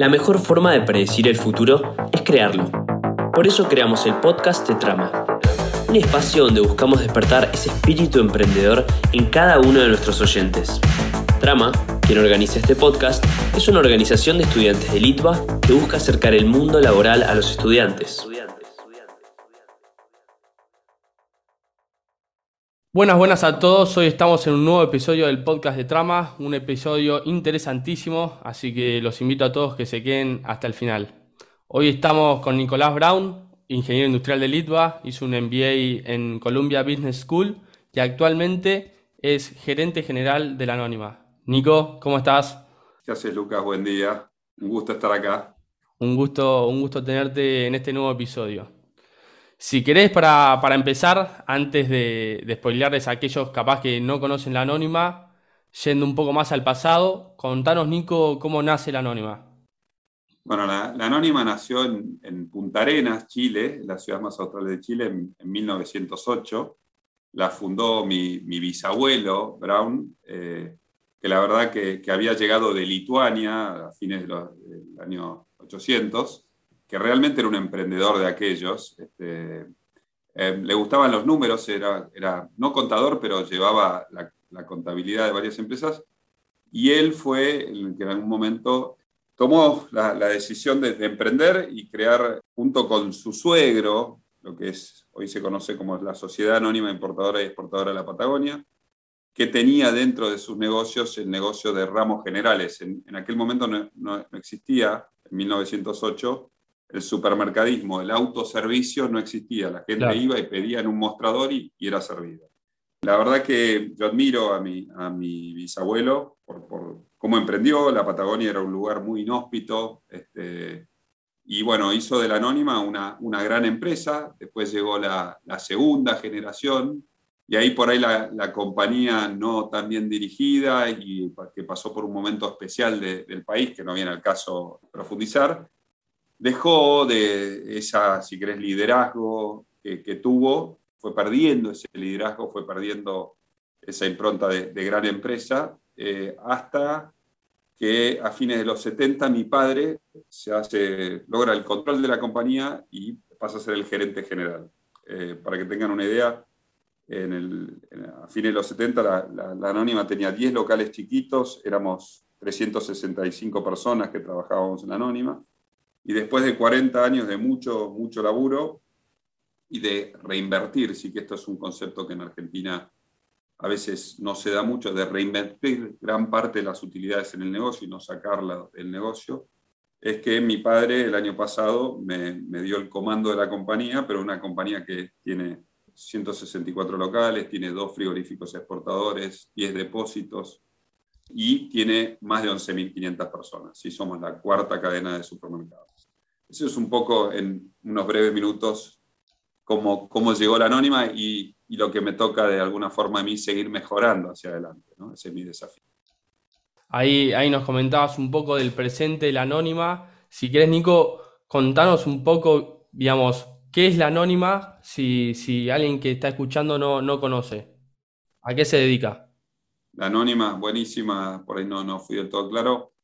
La mejor forma de predecir el futuro es crearlo. Por eso creamos el podcast de Trama, un espacio donde buscamos despertar ese espíritu emprendedor en cada uno de nuestros oyentes. Trama, quien organiza este podcast, es una organización de estudiantes de Litva que busca acercar el mundo laboral a los estudiantes. Buenas, buenas a todos. Hoy estamos en un nuevo episodio del podcast de Trama, un episodio interesantísimo, así que los invito a todos que se queden hasta el final. Hoy estamos con Nicolás Brown, ingeniero industrial de Litva, hizo un MBA en Columbia Business School y actualmente es gerente general de la Anónima. Nico, ¿cómo estás? ¿Qué haces, Lucas? Buen día. Un gusto estar acá. Un gusto, un gusto tenerte en este nuevo episodio. Si querés, para, empezar, antes de, de spoilearles a aquellos capaz que no conocen la anónima, yendo un poco más al pasado, contanos, Nico, cómo nace la anónima. Bueno, la, anónima nació en, Punta Arenas, Chile, la ciudad más austral de Chile, en, 1908. La fundó mi, bisabuelo, Brown, eh, que la verdad que, había llegado de Lituania a fines del año 800 que realmente era un emprendedor de aquellos. Este, eh, le gustaban los números, era, no contador, pero llevaba la, contabilidad de varias empresas. Y él fue el que en algún momento tomó la, decisión de, emprender y crear, junto con su suegro, lo que es, hoy se conoce como la Sociedad Anónima Importadora y Exportadora de la Patagonia, que tenía dentro de sus negocios el negocio de ramos generales. En, aquel momento no, no, existía, en 1908, el supermercadismo, el autoservicio no existía. La gente iba y pedía en un mostrador y, era servido. La verdad que yo admiro a mi, a mi bisabuelo por, cómo emprendió. La Patagonia era un lugar muy inhóspito. Este, y bueno, hizo de la Anónima una, una gran empresa. Después llegó la, la, segunda generación. Y ahí por ahí la, la, compañía no tan bien dirigida y que pasó por un momento especial del país, que no viene al caso profundizar, dejó de esa, si querés, liderazgo que, tuvo, fue perdiendo ese liderazgo, fue perdiendo esa impronta de, gran empresa, eh, hasta que a fines de los 70 mi padre se hace, logra el control de la compañía y pasa a ser el gerente general. Eh, para que tengan una idea, en el, a fines de los 70 la, la Anónima tenía 10 locales chiquitos, éramos 365 personas que trabajábamos en la Anónima y después de 40 años de mucho, mucho laburo y de reinvertir, sí que esto es un concepto que en Argentina a veces no se da mucho, de reinvertir gran parte de las utilidades en el negocio y no sacarla del negocio, es que mi padre el año pasado me, me dio el comando de la compañía, pero una compañía que tiene 164 locales, tiene dos frigoríficos exportadores, 10 depósitos, y tiene más de 11.500 personas. Y somos la cuarta cadena de supermercados. Eso es un poco, en unos breves minutos, cómo, cómo llegó la anónima y, y, lo que me toca de alguna forma a mí seguir mejorando hacia adelante. ¿no? Ese es mi desafío. Ahí, ahí nos comentabas un poco del presente de la anónima. Si quieres, Nico, contanos un poco, digamos, qué es la anónima si, si alguien que está escuchando no, no conoce. ¿A qué se dedica? La Anónima, buenísima, por ahí no, no fui del todo claro.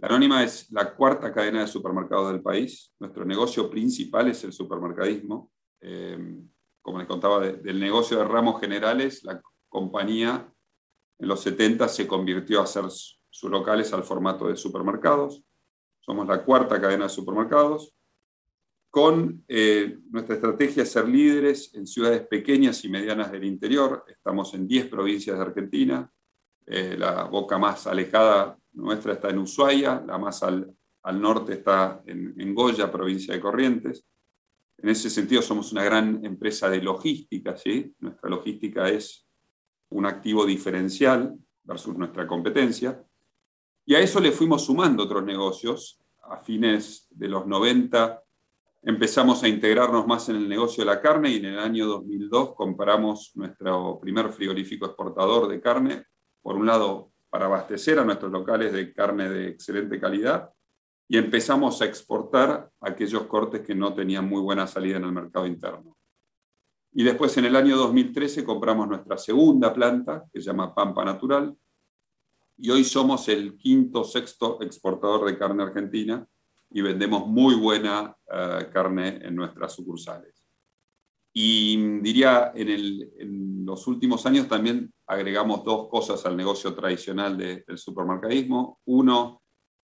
La Anónima es la cuarta cadena de supermercados del país. Nuestro negocio principal es el supermercadismo. Eh, como les contaba, del negocio de ramos generales, la compañía en los 70 se convirtió a hacer sus locales al formato de supermercados. Somos la cuarta cadena de supermercados. Con eh, nuestra estrategia ser líderes en ciudades pequeñas y medianas del interior. Estamos en 10 provincias de Argentina, eh, la boca más alejada nuestra está en Ushuaia, la más al, norte está en, Goya, provincia de Corrientes. En ese sentido somos una gran empresa de logística, ¿sí? Nuestra logística es un activo diferencial versus nuestra competencia. Y a eso le fuimos sumando otros negocios. A fines de los 90 empezamos a integrarnos más en el negocio de la carne y en el año 2002 compramos nuestro primer frigorífico exportador de carne por un lado, para abastecer a nuestros locales de carne de excelente calidad y empezamos a exportar aquellos cortes que no tenían muy buena salida en el mercado interno. Y después, en el año 2013, compramos nuestra segunda planta, que se llama Pampa Natural, y hoy somos el quinto, sexto exportador de carne argentina, y vendemos muy buena eh, carne en nuestras sucursales. Y diría, en, los últimos años también agregamos dos cosas al negocio tradicional del supermercadismo. Uno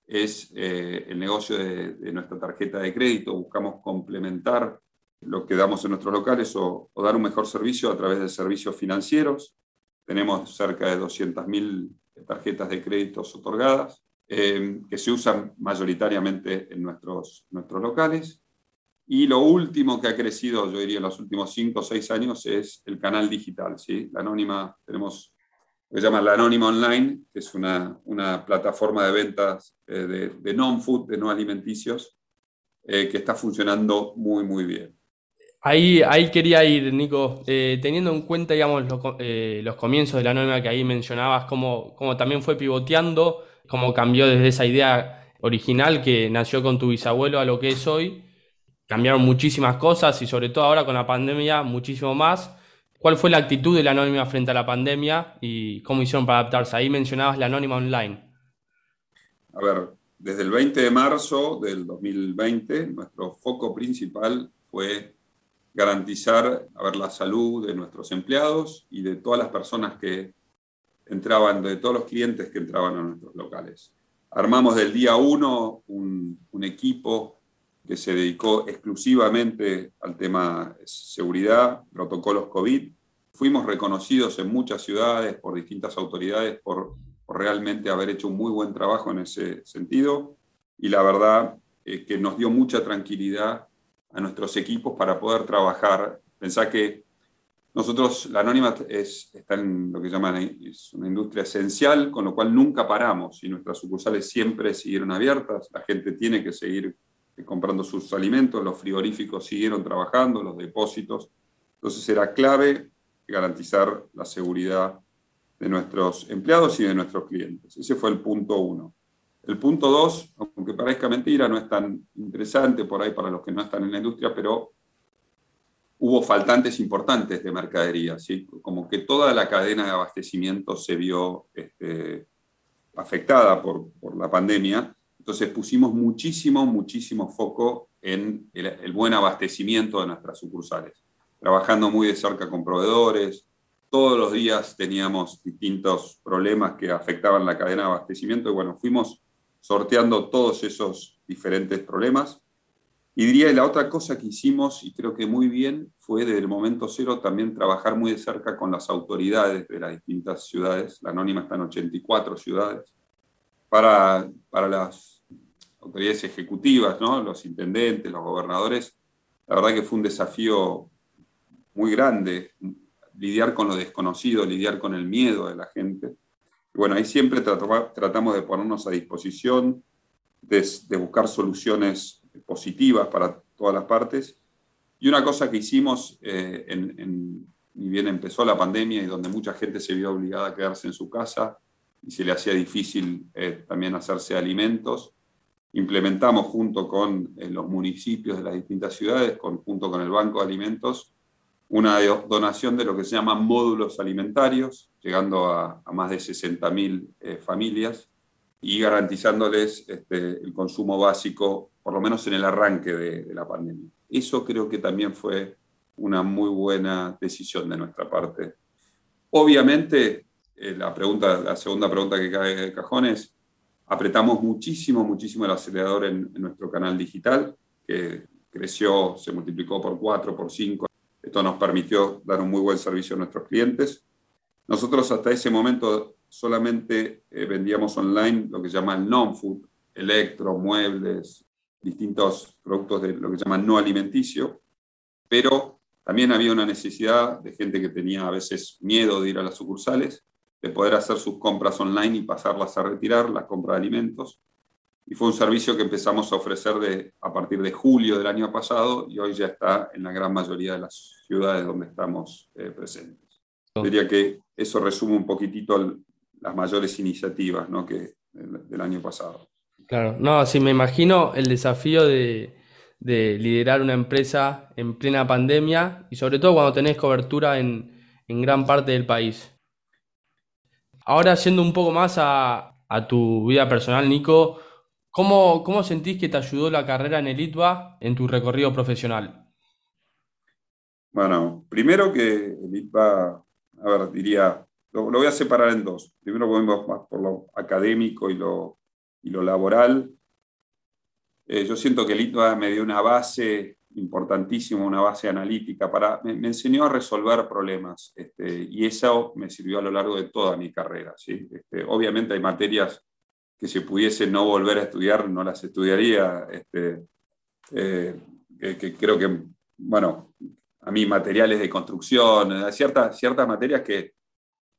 es eh, el negocio de, nuestra tarjeta de crédito. Buscamos complementar lo que damos en nuestros locales o, dar un mejor servicio a través de servicios financieros. Tenemos cerca de 200.000 tarjetas de créditos otorgadas eh, que se usan mayoritariamente en nuestros, nuestros locales. Y lo último que ha crecido, yo diría, en los últimos cinco o seis años es el canal digital. ¿sí? La Anónima, tenemos lo que se llama La Anónima Online, que es una, una plataforma de ventas eh, de, de non-food, de no alimenticios, eh, que está funcionando muy, muy bien. Ahí, ahí quería ir, Nico, eh, teniendo en cuenta, digamos, los comienzos de la Anónima que ahí mencionabas, cómo, cómo también fue pivoteando, cómo cambió desde esa idea original que nació con tu bisabuelo a lo que es hoy cambiaron muchísimas cosas y sobre todo ahora con la pandemia muchísimo más. ¿Cuál fue la actitud de la Anónima frente a la pandemia y cómo hicieron para adaptarse? Ahí mencionabas la Anónima Online. A ver, desde el 20 de marzo del 2020, nuestro foco principal fue garantizar a ver, la salud de nuestros empleados y de todas las personas que entraban, de todos los clientes que entraban a nuestros locales. Armamos del día uno un, un equipo que se dedicó exclusivamente al tema seguridad, protocolos COVID. Fuimos reconocidos en muchas ciudades por distintas autoridades por, realmente haber hecho un muy buen trabajo en ese sentido y la verdad es que nos dio mucha tranquilidad a nuestros equipos para poder trabajar. Pensá que nosotros, la Anónima es, está en lo que llaman es una industria esencial, con lo cual nunca paramos y nuestras sucursales siempre siguieron abiertas. La gente tiene que seguir comprando sus alimentos, los frigoríficos siguieron trabajando, los depósitos. Entonces era clave garantizar la seguridad de nuestros empleados y de nuestros clientes. Ese fue el punto uno. El punto dos, aunque parezca mentira, no es tan interesante por ahí para los que no están en la industria, pero hubo faltantes importantes de mercadería, ¿sí? como que toda la cadena de abastecimiento se vio este, afectada por, por la pandemia entonces pusimos muchísimo, muchísimo foco en el, buen abastecimiento de nuestras sucursales, trabajando muy de cerca con proveedores. Todos los días teníamos distintos problemas que afectaban la cadena de abastecimiento y bueno, fuimos sorteando todos esos diferentes problemas. Y diría, la otra cosa que hicimos, y creo que muy bien, fue desde el momento cero también trabajar muy de cerca con las autoridades de las distintas ciudades. La Anónima está en 84 ciudades. Para, para las autoridades ejecutivas, ¿no? los intendentes, los gobernadores, la verdad que fue un desafío muy grande lidiar con lo desconocido, lidiar con el miedo de la gente. Y bueno, ahí siempre tratamos de ponernos a disposición, de, buscar soluciones positivas para todas las partes. Y una cosa que hicimos, eh, ni bien empezó la pandemia y donde mucha gente se vio obligada a quedarse en su casa y se le hacía difícil eh, también hacerse alimentos, implementamos junto con eh, los municipios de las distintas ciudades, junto con el Banco de Alimentos, una donación de lo que se llaman módulos alimentarios, llegando a, más de 60.000 eh, familias y garantizándoles este, el consumo básico, por lo menos en el arranque de, la pandemia. Eso creo que también fue una muy buena decisión de nuestra parte. Obviamente, eh, la, pregunta, la segunda pregunta que cae de cajón es, Apretamos muchísimo, muchísimo el acelerador en, nuestro canal digital, que creció, se multiplicó por cuatro, por cinco. Esto nos permitió dar un muy buen servicio a nuestros clientes. Nosotros hasta ese momento solamente eh, vendíamos online lo que llaman non-food, electro, muebles, distintos productos de lo que llaman no alimenticio, pero también había una necesidad de gente que tenía a veces miedo de ir a las sucursales de poder hacer sus compras online y pasarlas a retirar, la compra de alimentos. Y fue un servicio que empezamos a ofrecer de, a partir de julio del año pasado y hoy ya está en la gran mayoría de las ciudades donde estamos eh, presentes. Diría que eso resume un poquitito las mayores iniciativas ¿no? que, del, año pasado. Claro, no, sí, me imagino el desafío de, de liderar una empresa en plena pandemia y sobre todo cuando tenés cobertura en, en gran parte del país. Ahora, yendo un poco más a, tu vida personal, Nico, ¿Cómo, ¿Cómo sentís que te ayudó la carrera en el ITBA en tu recorrido profesional? Bueno, primero que el ITBA, a ver, diría, lo, voy a separar en dos. Primero podemos más por lo académico y lo, y lo laboral. Eh, yo siento que el ITBA me dio una base importantísima, una base analítica, para, me, enseñó a resolver problemas este, y eso me sirvió a lo largo de toda mi carrera. ¿sí? Este, obviamente hay materias que si pudiese no volver a estudiar, no las estudiaría. Este, eh, que, creo que, bueno, a mí materiales de construcción, ciertas, ciertas materias que,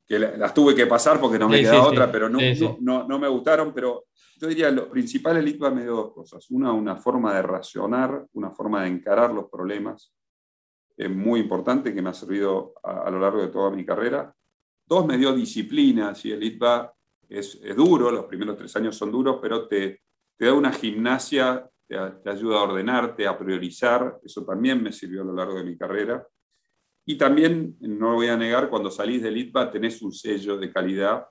que las tuve que pasar porque no me quedaba otra, pero no, no, no, me gustaron, pero yo diría, lo principal el ITBA me dio dos cosas. Una, una forma de racionar, una forma de encarar los problemas, es muy importante, que me ha servido a, lo largo de toda mi carrera. Dos, me dio disciplina, si el ITBA es, duro, los primeros tres años son duros, pero te, te da una gimnasia, te, ayuda a ordenarte, a priorizar, eso también me sirvió a lo largo de mi carrera. Y también, no lo voy a negar, cuando salís del ITBA tenés un sello de calidad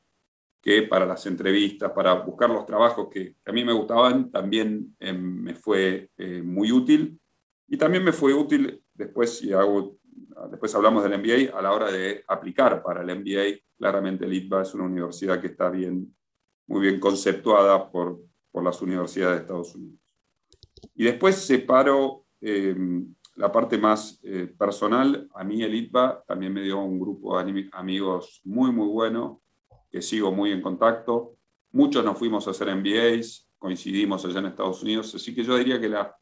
que para las entrevistas, para buscar los trabajos que, a mí me gustaban, también eh, me fue eh, muy útil. Y también me fue útil, después, si hago, después hablamos del MBA, a la hora de aplicar para el MBA. Claramente el ITBA es una universidad que está bien, muy bien conceptuada por, por las universidades de Estados Unidos. Y después separo eh, la parte más personal. A mí el ITBA también me dio un grupo de amigos muy, muy bueno que sigo muy en contacto. Muchos nos fuimos a hacer MBAs, coincidimos allá en Estados Unidos, así que yo diría que la,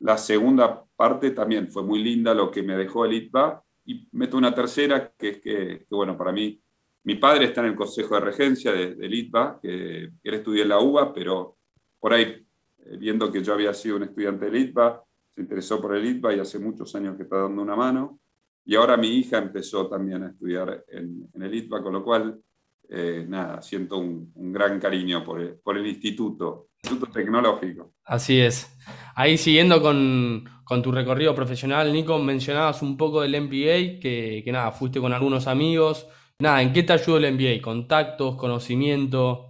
la segunda parte también fue muy linda, lo que me dejó el ITBA, y meto una tercera, que es que, bueno, para mí, mi padre está en el Consejo de Regencia del de ITBA, que él estudió en la UBA, pero por ahí, eh, viendo que yo había sido un estudiante del ITBA, se interesó por el ITBA y hace muchos años que está dando una mano. Y ahora mi hija empezó también a estudiar en, en el ITBA, con lo cual eh, nada, siento un, gran cariño por el, instituto, Instituto Tecnológico. Así es. Ahí siguiendo con, tu recorrido profesional, Nico, mencionabas un poco del MBA, que, que, nada, fuiste con algunos amigos. Nada, ¿en qué te ayudó el MBA? ¿Contactos, conocimiento?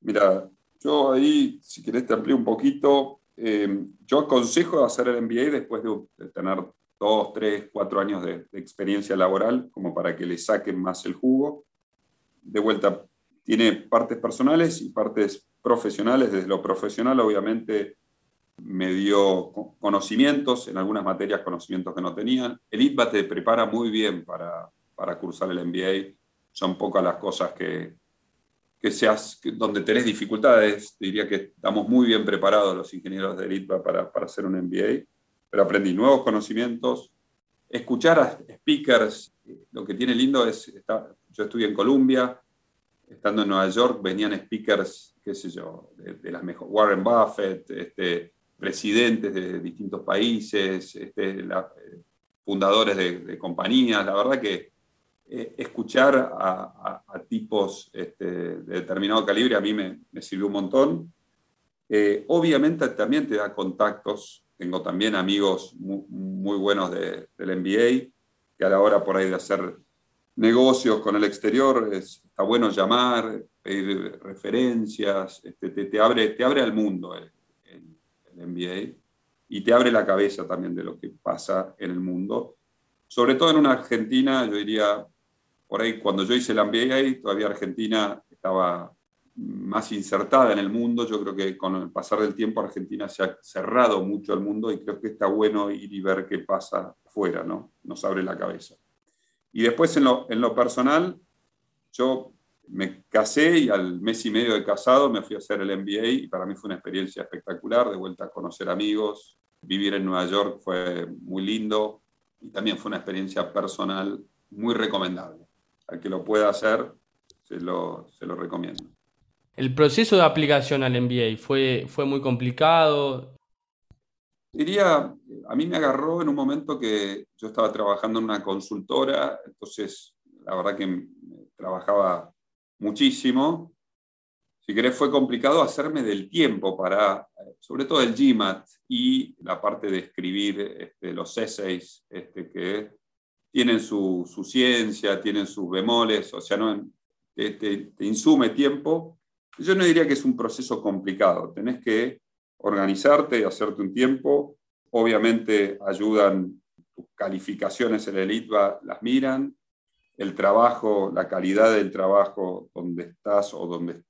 Mira, yo ahí, si querés te amplío un poquito, eh, yo aconsejo hacer el MBA después de, tener dos, tres, cuatro años de, experiencia laboral, como para que le saquen más el jugo de vuelta, tiene partes personales y partes profesionales. Desde lo profesional, obviamente, me dio conocimientos, en algunas materias conocimientos que no tenían. El ITBA te prepara muy bien para, para cursar el MBA. Son pocas las cosas que, que seas, donde tenés dificultades. Diría que estamos muy bien preparados los ingenieros del ITBA para, para hacer un MBA, pero aprendí nuevos conocimientos. Escuchar a speakers, lo que tiene lindo es, yo estudié en Columbia, estando en Nueva York venían speakers, qué sé yo, de, las mejores, Warren Buffett, este, presidentes de distintos países, este, eh, fundadores de, compañías. La verdad que eh, escuchar a, tipos este, de determinado calibre a mí me, sirvió un montón. Eh, obviamente también te da contactos. Tengo también amigos muy, muy buenos del MBA que a la hora por ahí de hacer negocios con el exterior, está bueno llamar, pedir referencias, este, te, abre, te abre al mundo el, el, MBA y te abre la cabeza también de lo que pasa en el mundo. Sobre todo en una Argentina, yo diría, por ahí cuando yo hice el MBA, todavía Argentina estaba más insertada en el mundo. Yo creo que con el pasar del tiempo Argentina se ha cerrado mucho al mundo y creo que está bueno ir y ver qué pasa fuera, ¿no? Nos abre la cabeza. Y después en lo, en lo personal, yo me casé y al mes y medio de casado me fui a hacer el MBA y para mí fue una experiencia espectacular, de vuelta a conocer amigos, vivir en Nueva York fue muy lindo y también fue una experiencia personal muy recomendable. Al que lo pueda hacer, se lo, se lo recomiendo. ¿El proceso de aplicación al MBA fue, fue muy complicado? Diría, a mí me agarró en un momento que yo estaba trabajando en una consultora, entonces la verdad que trabajaba muchísimo. Si querés, fue complicado hacerme del tiempo para, sobre todo el GMAT y la parte de escribir este, los essays este, que tienen su, ciencia, tienen sus bemoles, o sea, no, te, insume tiempo. Yo no diría que es un proceso complicado, tenés que organizarte, hacerte un tiempo, obviamente ayudan tus calificaciones en el ITBA, las miran, el trabajo, la calidad del trabajo donde estás o donde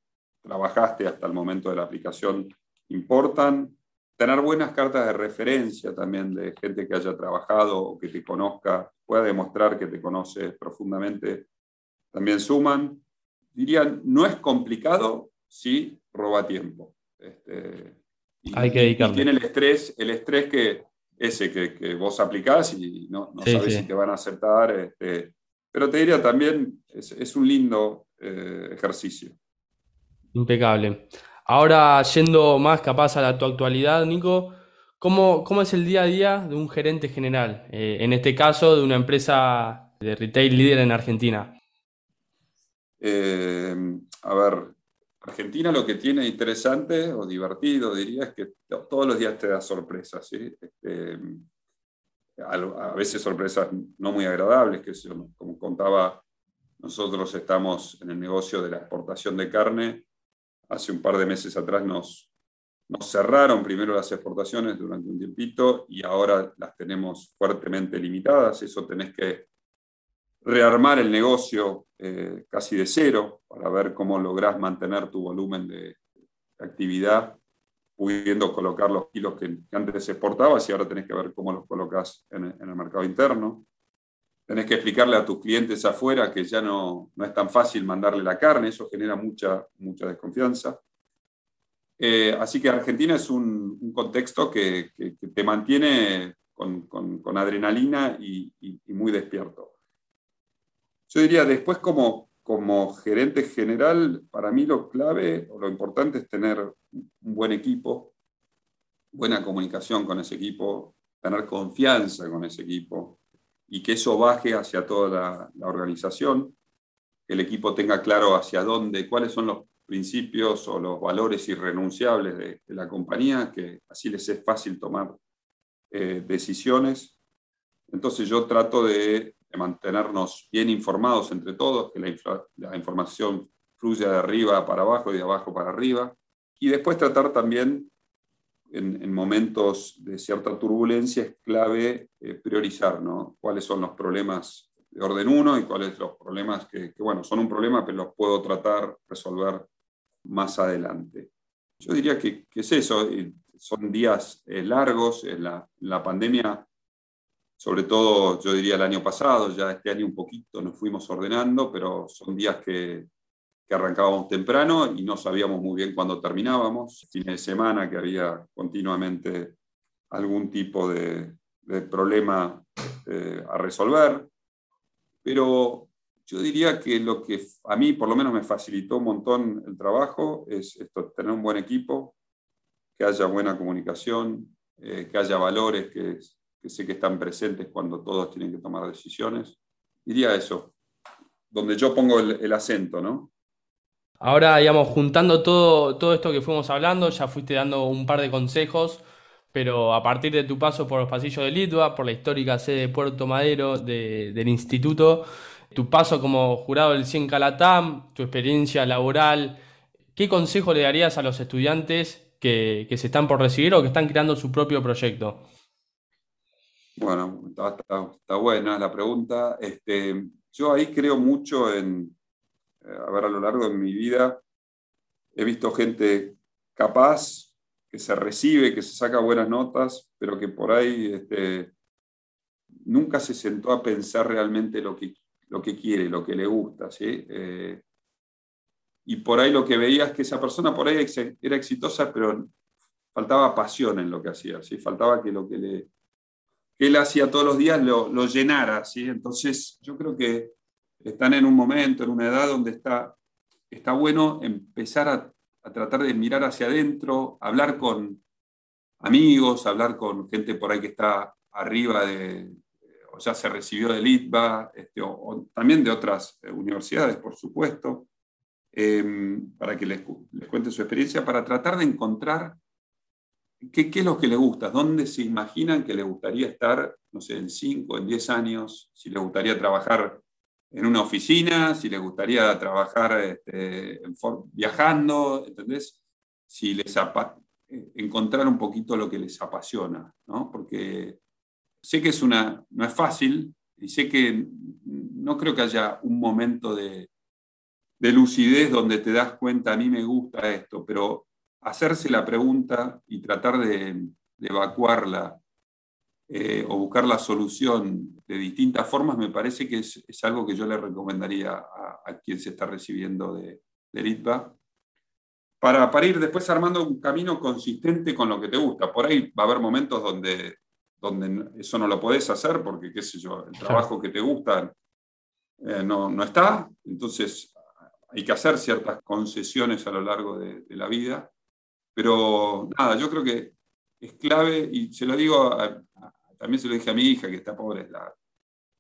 trabajaste hasta el momento de la aplicación importan. Tener buenas cartas de referencia también de gente que haya trabajado o que te conozca, pueda demostrar que te conoce profundamente, también suman. Dirían, no es complicado, sí roba tiempo. Este, Hay que dedicarle. Y tiene el estrés, el estrés que ese que, vos aplicás y no, sabes si te van a aceptar. Este, pero te diría también, es, un lindo eh, ejercicio. Impecable. Ahora, yendo más capaz a la, tu actualidad, Nico, ¿cómo, ¿cómo, es el día a día de un gerente general? Eh, en este caso, de una empresa de retail líder en Argentina. Eh, a ver, Argentina lo que tiene interesante o divertido, diría, es que todos los días te da sorpresas. Este, a, veces sorpresas no muy agradables, que como contaba, nosotros estamos en el negocio de la exportación de carne hace un par de meses atrás nos, cerraron primero las exportaciones durante un tiempito y ahora las tenemos fuertemente limitadas. Eso tenés que rearmar el negocio eh, casi de cero para ver cómo lográs mantener tu volumen de actividad, pudiendo colocar los kilos que, antes exportabas y ahora tenés que ver cómo los colocas en el mercado interno tenés que explicarle a tus clientes afuera que ya no, no es tan fácil mandarle la carne, eso genera mucha, mucha desconfianza. Eh, así que Argentina es un, contexto que, te mantiene con, con, adrenalina y, muy despierto. Yo diría, después como, como gerente general, para mí lo clave o lo importante es tener un buen equipo, buena comunicación con ese equipo, tener confianza con ese equipo, y que eso baje hacia toda la, organización, que el equipo tenga claro hacia dónde, cuáles son los principios o los valores irrenunciables de, la compañía, que así les es fácil tomar eh, decisiones. Entonces yo trato de, mantenernos bien informados entre todos, que la, la información fluya de arriba para abajo y de abajo para arriba, y después tratar también en, momentos de cierta turbulencia es clave eh, priorizar ¿no? cuáles son los problemas de orden 1 y cuáles los problemas que, bueno, son un problema, pero los puedo tratar, resolver más adelante. Yo diría que, es eso, son días eh, largos, en la, la pandemia sobre todo yo diría el año pasado, ya este año un poquito nos fuimos ordenando, pero son días que, que arrancábamos temprano y no sabíamos muy bien cuándo terminábamos, fines de semana que había continuamente algún tipo de, problema eh, a resolver, pero yo diría que lo que a mí por lo menos me facilitó un montón el trabajo es esto, tener un buen equipo, que haya buena comunicación, eh, que haya valores que, sé que están presentes cuando todos tienen que tomar decisiones. Diría eso, donde yo pongo el, el acento, ¿no? Ahora, digamos, juntando todo, todo esto que fuimos hablando, ya fuiste dando un par de consejos, pero a partir de tu paso por los pasillos de Litva, por la histórica sede de Puerto Madero del instituto, tu paso como jurado del 100 Calatam, tu experiencia laboral, ¿qué consejo le darías a los estudiantes que, se están por recibir o que están creando su propio proyecto? Bueno, está, buena la pregunta. Este, yo ahí creo mucho en, a ver, a lo largo de mi vida he visto gente capaz, que se recibe, que se saca buenas notas, pero que por ahí este, nunca se sentó a pensar realmente lo que, lo que quiere, lo que le gusta. ¿sí? Eh, y por ahí lo que veía es que esa persona por ahí era exitosa, pero faltaba pasión en lo que hacía, ¿sí? faltaba que lo que, le, que él hacía todos los días lo, lo llenara. ¿sí? Entonces yo creo que están en un momento, en una edad donde está, está bueno empezar a, tratar de mirar hacia adentro, hablar con amigos, hablar con gente por ahí que está arriba de, o ya se recibió de ITBA, este, o, también de otras eh, universidades, por supuesto, em, para que les, les, cuente su experiencia, para tratar de encontrar qué, qué, es lo que les gusta, dónde se imaginan que les gustaría estar, no sé, en 5, en 10 años, si les gustaría trabajar en una oficina, si les gustaría trabajar este, viajando, ¿entendés? Si les encontrar un poquito lo que les apasiona, ¿no? Porque sé que es una, no es fácil y sé que no creo que haya un momento de, de lucidez donde te das cuenta, a mí me gusta esto, pero hacerse la pregunta y tratar de, evacuarla eh, o buscar la solución de distintas formas, me parece que es, algo que yo le recomendaría a, quien se está recibiendo de, de para, para, ir después armando un camino consistente con lo que te gusta. Por ahí va a haber momentos donde, donde eso no lo podés hacer porque, qué sé yo, el trabajo que te gusta eh, no, no, está, entonces hay que hacer ciertas concesiones a lo largo de, la vida. Pero nada, yo creo que es clave, y se lo digo, también se lo dije a mi hija que está pobre, la,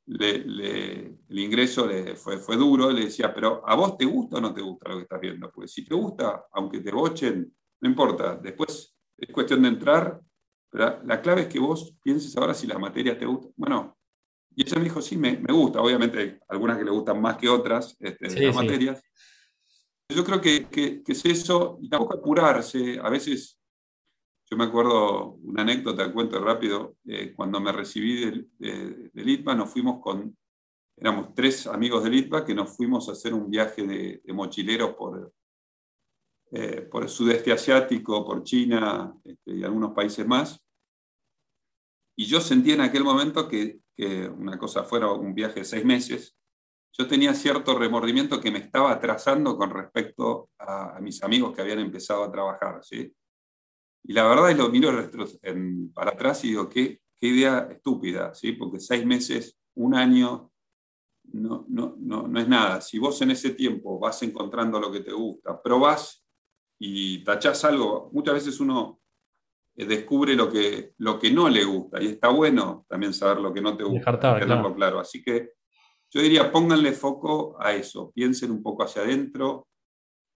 el ingreso le fue, fue duro, le decía, pero ¿a vos te gusta o no te gusta lo que estás viendo? Pues si te gusta, aunque te bochen, no importa, después es cuestión de entrar, pero la clave es que vos pienses ahora si las materias te gustan. Bueno, y ella me dijo, sí, me, me gusta, obviamente hay algunas que le gustan más que otras, este, las materias. Yo creo que, que, que es eso, y tampoco apurarse, a veces yo me acuerdo una anécdota, cuento rápido, eh, cuando me recibí del de, nos fuimos con, éramos tres amigos de ITBA que nos fuimos a hacer un viaje de, de mochileros por, eh, por el sudeste asiático, por China este, y algunos países más. Y yo sentí en aquel momento que, que, una cosa fuera un viaje de seis meses, yo tenía cierto remordimiento que me estaba atrasando con respecto a, a mis amigos que habían empezado a trabajar. ¿sí? Y la verdad es lo miro para atrás y digo, qué, qué idea estúpida, ¿sí? porque seis meses, un año, no, no, no, no, es nada. Si vos en ese tiempo vas encontrando lo que te gusta, probás y tachás algo, muchas veces uno eh, descubre lo que, lo que no le gusta y está bueno también saber lo que no te gusta, tenerlo claro. Así que yo diría, pónganle foco a eso, piensen un poco hacia adentro,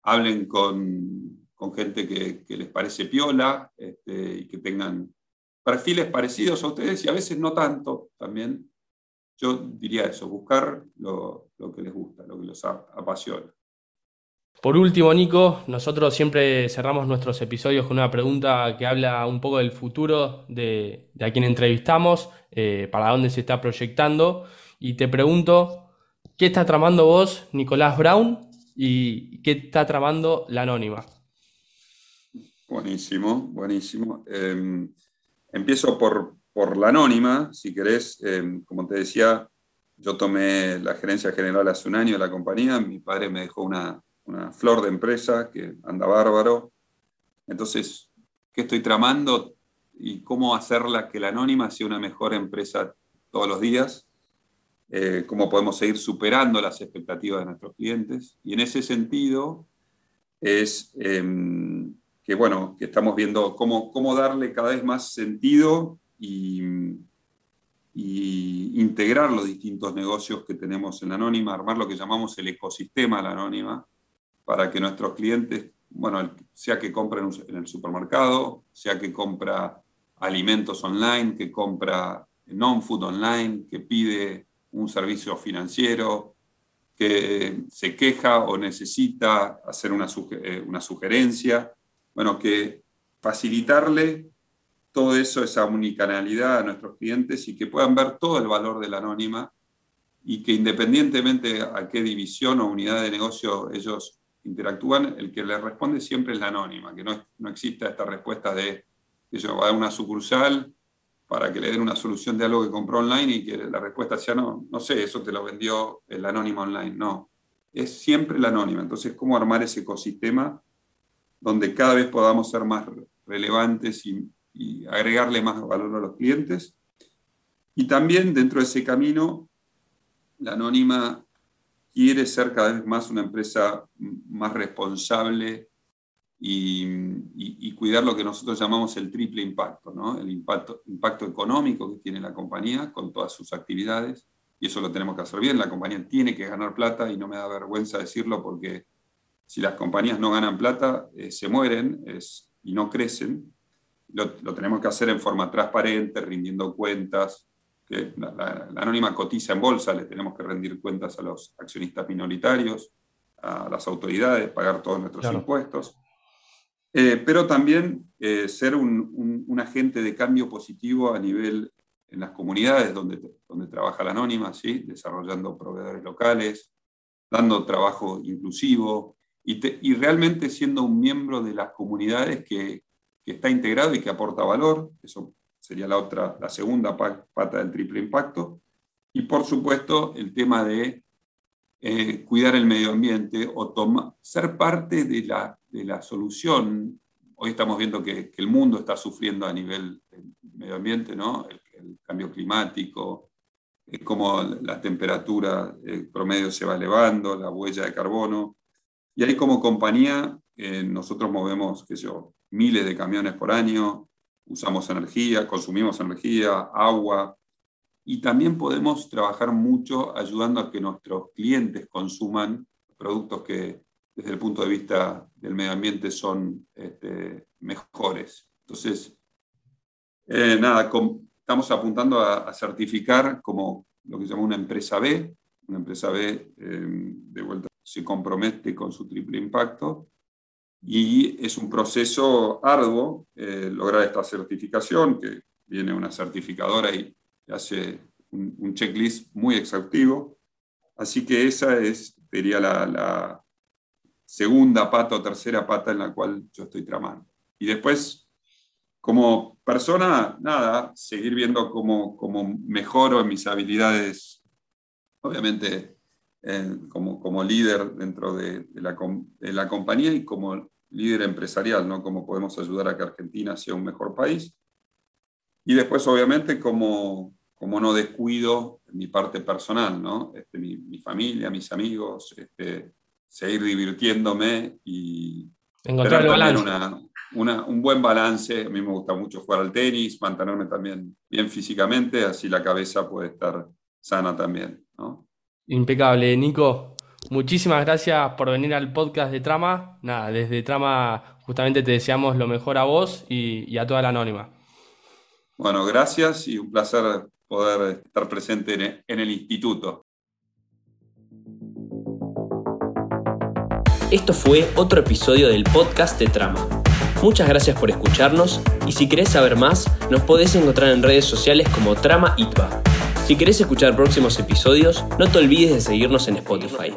hablen con, con gente que, les parece piola este, y que tengan perfiles parecidos a ustedes y a veces no tanto también. Yo diría eso, buscar lo, que les gusta, lo que los apasiona. Por último, Nico, nosotros siempre cerramos nuestros episodios con una pregunta que habla un poco del futuro de, a quien entrevistamos, eh, para dónde se está proyectando. Y te pregunto, ¿qué está tramando vos, Nicolás Brown? ¿Y qué está tramando la Anónima? Buenísimo, buenísimo. Em, empiezo por, por, la anónima, si querés. Em, como te decía, yo tomé la gerencia general hace un año de la compañía. Mi padre me dejó una, una flor de empresa que anda bárbaro. Entonces, ¿qué estoy tramando y cómo hacerla que la anónima sea una mejor empresa todos los días? Eh, cómo podemos seguir superando las expectativas de nuestros clientes. Y en ese sentido es em, que bueno, que estamos viendo cómo, cómo darle cada vez más sentido y, integrar los distintos negocios que tenemos en la Anónima, armar lo que llamamos el ecosistema de la Anónima, para que nuestros clientes, bueno, sea que compren en el supermercado, sea que compra alimentos online, que compra non-food online, que pide un servicio financiero, que se queja o necesita hacer una, eh, una sugerencia, bueno, que facilitarle todo eso, esa unicanalidad a nuestros clientes y que puedan ver todo el valor de la anónima y que independientemente a qué división o unidad de negocio ellos interactúan, el que les responde siempre es la anónima, que no, no exista esta respuesta de que yo va a una sucursal para que le den una solución de algo que compró online y que la respuesta sea no, no sé, eso te lo vendió el anónima online. No, es siempre la anónima. Entonces, ¿cómo armar ese ecosistema donde cada vez podamos ser más relevantes y, agregarle más valor a los clientes. Y también dentro de ese camino, la Anónima quiere ser cada vez más una empresa más responsable y, cuidar lo que nosotros llamamos el triple impacto, ¿no? el impacto, impacto económico que tiene la compañía con todas sus actividades, y eso lo tenemos que hacer bien, la compañía tiene que ganar plata y no me da vergüenza decirlo porque si las compañías no ganan plata, eh, se mueren y no crecen. Lo, tenemos que hacer en forma transparente, rindiendo cuentas, que la, anónima cotiza en bolsa, le tenemos que rendir cuentas a los accionistas minoritarios, a las autoridades, pagar todos nuestros impuestos. Eh, pero también eh, ser un, un, agente de cambio positivo a nivel en las comunidades donde, donde trabaja la anónima, ¿sí? desarrollando proveedores locales, dando trabajo inclusivo y, y realmente siendo un miembro de las comunidades que, que, está integrado y que aporta valor. Eso sería la otra, la segunda pata del triple impacto. Y por supuesto, el tema de eh, cuidar el medio ambiente o ser parte de la, de la solución. Hoy estamos viendo que, que, el mundo está sufriendo a nivel del medio ambiente, ¿no? el, cambio climático, eh, cómo la temperatura eh, promedio se va elevando, la huella de carbono. Y ahí como compañía nosotros movemos, qué sé yo, miles de camiones por año, usamos energía, consumimos energía, agua, y también podemos trabajar mucho ayudando a que nuestros clientes consuman productos que desde el punto de vista del medio ambiente son este, mejores. Entonces, eh, nada, estamos apuntando a, certificar como lo que se llama una empresa B. Una empresa B, eh, se compromete con su triple impacto y es un proceso arduo eh, lograr esta certificación, que viene una certificadora y hace un, checklist muy exhaustivo. Así que esa es, sería la, segunda pata o tercera pata en la cual yo estoy tramando. Y después, como persona, nada, seguir viendo cómo, cómo mejoro mis habilidades, obviamente eh, como, como, líder dentro de, la, de, la, compañía y como líder empresarial, ¿no? Cómo podemos ayudar a que Argentina sea un mejor país. Y después, obviamente, como, como no descuido mi parte personal, ¿no? Este, mi, familia, mis amigos, este, seguir divirtiéndome y encontrar un buen balance. A mí me gusta mucho jugar al tenis, mantenerme también bien físicamente, así la cabeza puede estar sana también. ¿no? Impecable, Nico. Muchísimas gracias por venir al podcast de Trama. Nada, desde Trama justamente te deseamos lo mejor a vos y, a toda la anónima. Bueno, gracias y un placer poder estar presente en el instituto. Esto fue otro episodio del podcast de Trama. Muchas gracias por escucharnos y si querés saber más, nos podés encontrar en redes sociales como Trama ITBA. Si querés escuchar próximos episodios, no te olvides de seguirnos en Spotify.